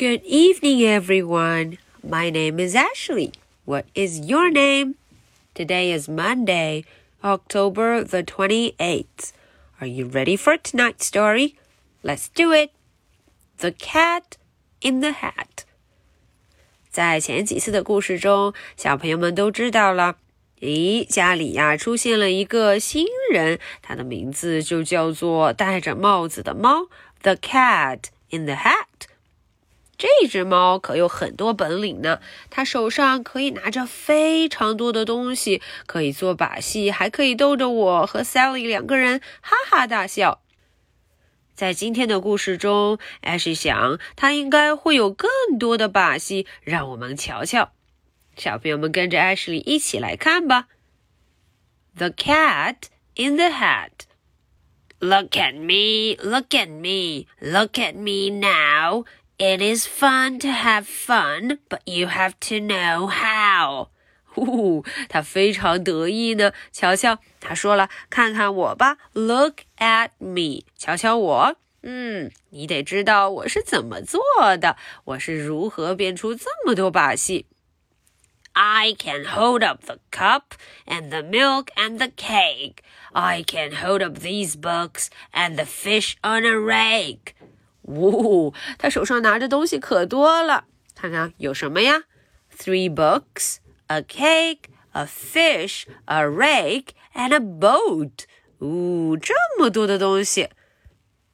Good evening, everyone. My name is Ashley. What is your name? Today is Monday, October the 28th. Are you ready for tonight's story? Let's do it. The Cat in the Hat. 在前几次的故事中，小朋友们都知道了。咦，家里呀出现了一个新人，他的名字就叫做戴着帽子的猫，The Cat in the Hat。 这只猫可有很多本领呢，它手上可以拿着非常多的东西，可以做把戏，还可以逗着我和 Sally 两个人哈哈大笑。在今天的故事中，艾希想他应该会有更多的把戏，让我们瞧瞧。小朋友们跟着艾什莉一起来看吧。The cat in the hat. Look at me, look at me, look at me now. It is fun to have fun, but you have to know how. 呼呼，他非常得意呢。瞧瞧，他说了：“看看我吧，Look at me，瞧瞧我。嗯，你得知道我是怎么做的，我是如何变出这么多把戏。I can hold up the cup and the milk and the cake. I can hold up these books and the fish on a rake. 呜，他手上拿着东西可多了，看看有什么呀？Three books, a cake, a fish, a rake, and a boat. 呜，这么多的东西。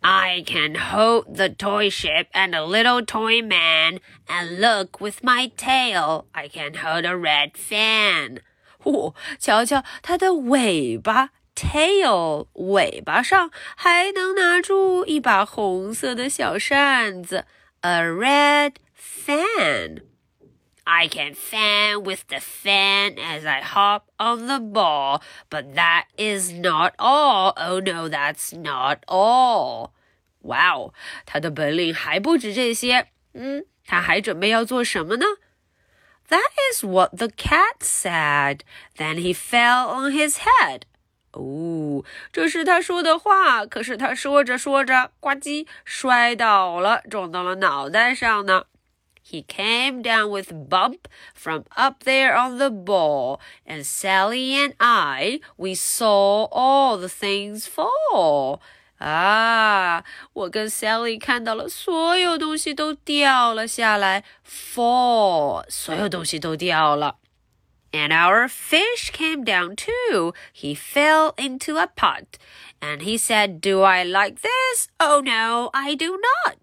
I can hold the toy ship and a little toy man, and look with my tail. I can hold a red fan. 嚯，瞧瞧它的尾巴 tail 尾巴上还能拿住一把红色的小扇子，a red fan. I can fan with the fan as I hop on the ball, but that is not all. Oh no, that's not all. 哇哦，他的本领还不止这些。嗯，他还准备要做什么呢？That is what the cat said. Then he fell on his head. 哦，这是他说的话。可是他说着说着，呱唧，摔倒了，撞到了脑袋上呢。He came down with bump from up there on the ball, and Sally and I, we saw all the things fall. 啊，我跟 Sally 看到了所有东西都掉了下来，fall，所有东西都掉了。And our fish came down too. He fell into a pot. And he said, Do I like this? Oh no, I do not.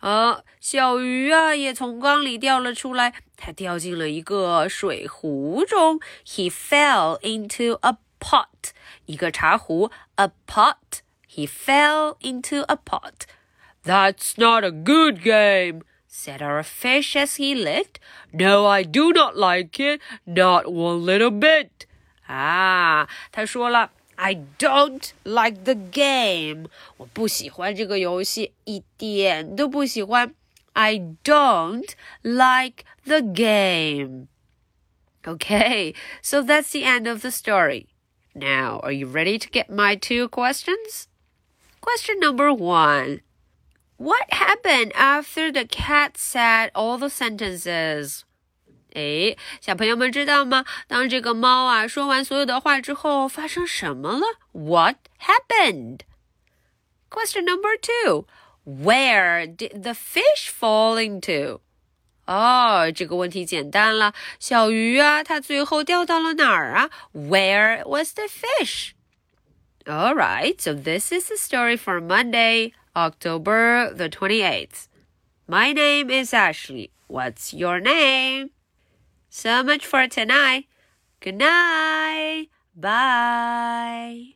啊，小鱼啊也从缸里掉了出来，它掉进了一个水壶中。He fell into a pot. 一个茶壶，a pot. He fell into a pot. That's not a good game said our fish as he licked. No, I do not like it, not one little bit. 啊，他说了，I don't like the game. 我不喜欢这个游戏，一点都不喜欢。I don't like the game. Okay, so that's the end of the story. Now, are you ready to get my two questions? Question number one. What happened after the cat said all the sentences? 哎，小朋友们知道吗？当这个猫啊说完所有的话之后，发生什么了？What happened? Question number two. Where did the fish fall into? 哦，这个问题简单了。小鱼啊，它最后掉到了哪儿啊？Where was the fish? All right, so this is the story for Monday. October the 28th. My name is Ashley. What's your name? So much for tonight. Good night. Bye.